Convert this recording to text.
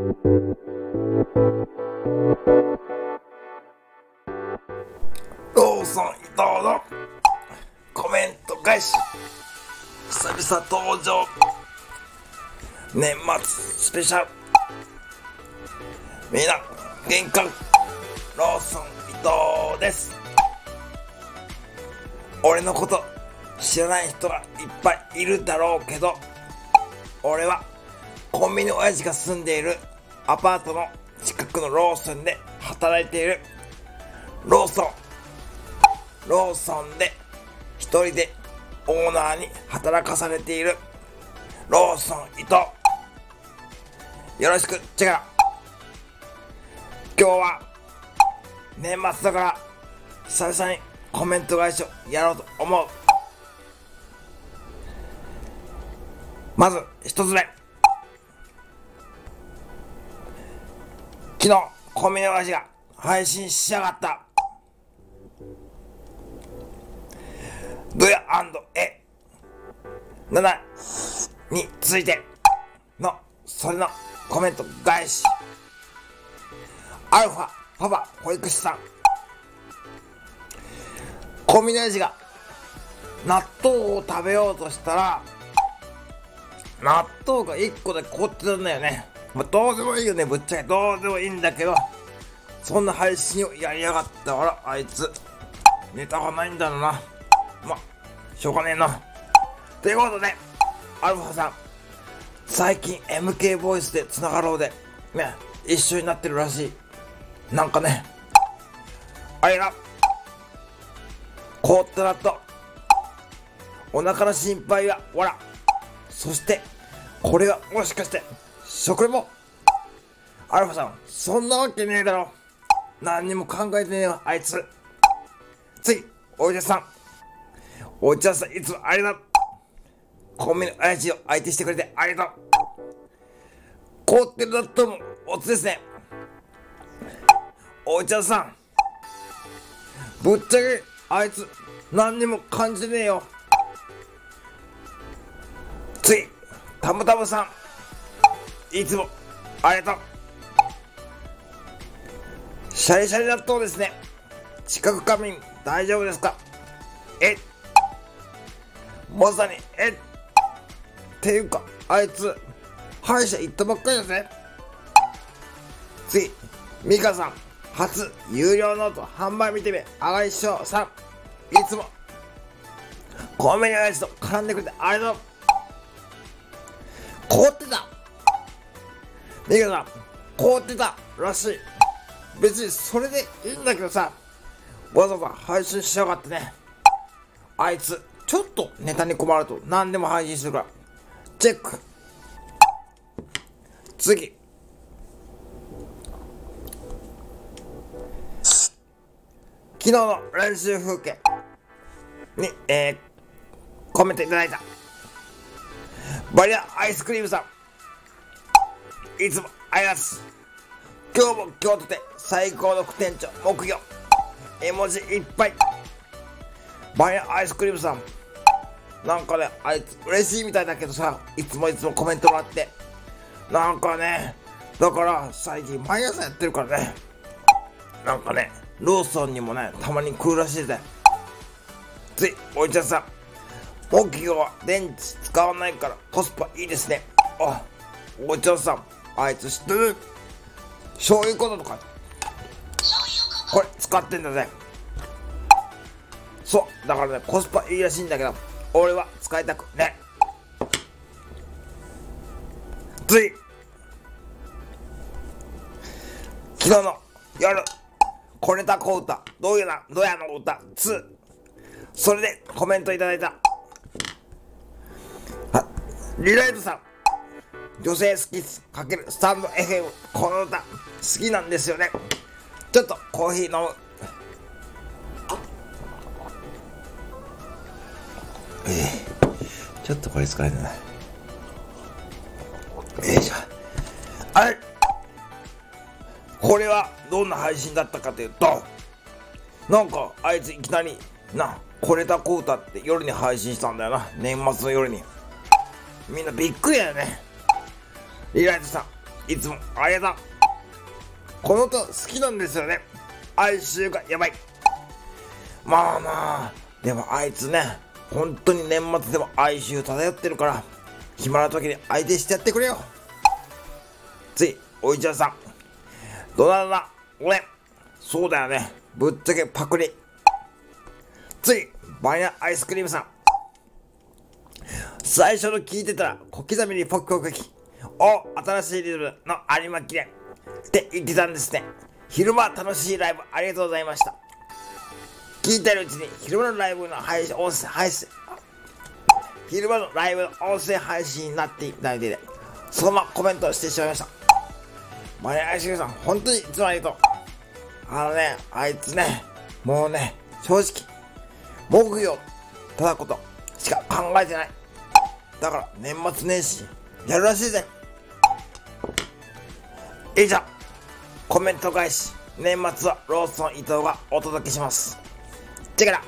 ローソン伊藤のコメント返し。久々登場。年末スペシャル。みんな玄関ローソン伊藤です。俺のこと知らない人がいっぱいいるだろうけど俺はコンビニ親父が住んでいるアパートの近くのローソンで働いている。ローソン。ローソンで一人でオーナーに働かされている。ローソン伊藤。よろしく。チェカ今日は年末だから久々にコメント返しをやろうと思う。まず一つ目。昨日コンビニ親父が配信しやがった。ドヤエ。7についてのそれのコメント返し。アルファパパ保育士さん。コンビニ親父が納豆を食べようとしたら納豆が1個で凍ってたんだよね、まあ、どうでもいいよねぶっちゃけ。どうでもいいんだけどそんな配信をやりやがったあらあいつ。ネタがないんだろうな。ましょうがねえな。ということでアルファさん。最近 MK ボイスでつながろうで。ね一緒になってるらしい。なんかね。あれが凍った納豆。お腹の心配はわら。そしてこれはもしかして食レポアルファさんそんなわけねえだろ。何にも考えてねえよあいつ。次おいでさん。お茶さんいつもありがとう。コンビニの親父を相手してくれてありがとう。凍ってる納豆もおつですね。お茶さん。ぶっちゃけあいつ何にも感じてねえよ。次たむたむさん。いつもありがとう。シャリシャリ納豆ですね。近く仮眠大丈夫ですか？えまさにえっ。ていうかあいつ歯医者行ったばっかりだぜ。次ミカさん。初有料ノート販売見てみあがりしょうさん。いつも。コンビニのやつと絡んでくれてありがとう。凍ってた。ミカさ凍ってたらしい。別にそれでいいんだけどさわざわざ配信しやがってね。あいつちょっとネタに困ると何でも配信するから。チェック。次。昨日の練習風景。に、えー、コメントいただいた。バリアアイスクリームさん。いつもありがとう今日も今日とて最高の副店長木魚。絵文字いっぱい。バリアアイスクリームさん。なんかねあいつ嬉しいみたいだけどさいつもいつもコメントもらって。なんかねだから最近毎朝やってるからね。なんかねローソンにもねたまに来るらしいぜ。ついおいちゃんさん。木魚は電池使わないからコスパいいですね。あおいちゃんさん。あいつ知ってる？醤油粉とか。これ使ってんだぜ。そうだからねコスパいいらしいんだけど俺は使いたくね。次。昨日の夜これた小歌。どういうなどやの歌？2それでコメントいただいた。リライトさん。女性好きかけるスタンド FM この歌好きなんですよね。ちょっとコーヒー飲む。えー、ちょっとこれ疲れたなよいしょあ。れ。これはどんな配信だったかというとなんかあいついきなりなこれだこうたって夜に配信したんだよな。年末の夜に。みんなびっくりだよね。リライトさんいつもありがとう。この歌好きなんですよね。哀愁がやばい。まあまあでもあいつね本当に年末でも哀愁漂ってるから暇な時に相手してやってくれよ。ついおいちゃんさんどなだ？俺。そうだよね。ぶっちゃけパクリ。ついバニラアイスクリームさん。最初の聞いてたら小刻みにポックを書き。お新しいリズムの有馬記念って言ってたんですね。昼間楽しいライブありがとうございました。聞いてるうちに昼間のライブの配信音声配信昼間のライブの音声配信になっていただいてそのままコメントしてしまいました。マネアイシさん本当にいつもありがとう。あのねあいつねもうね正直木曜ただことしか考えてない。だから年末年始やるらしいぜ。以上コメント返し年末はローソン伊藤がお届けします。チェケラ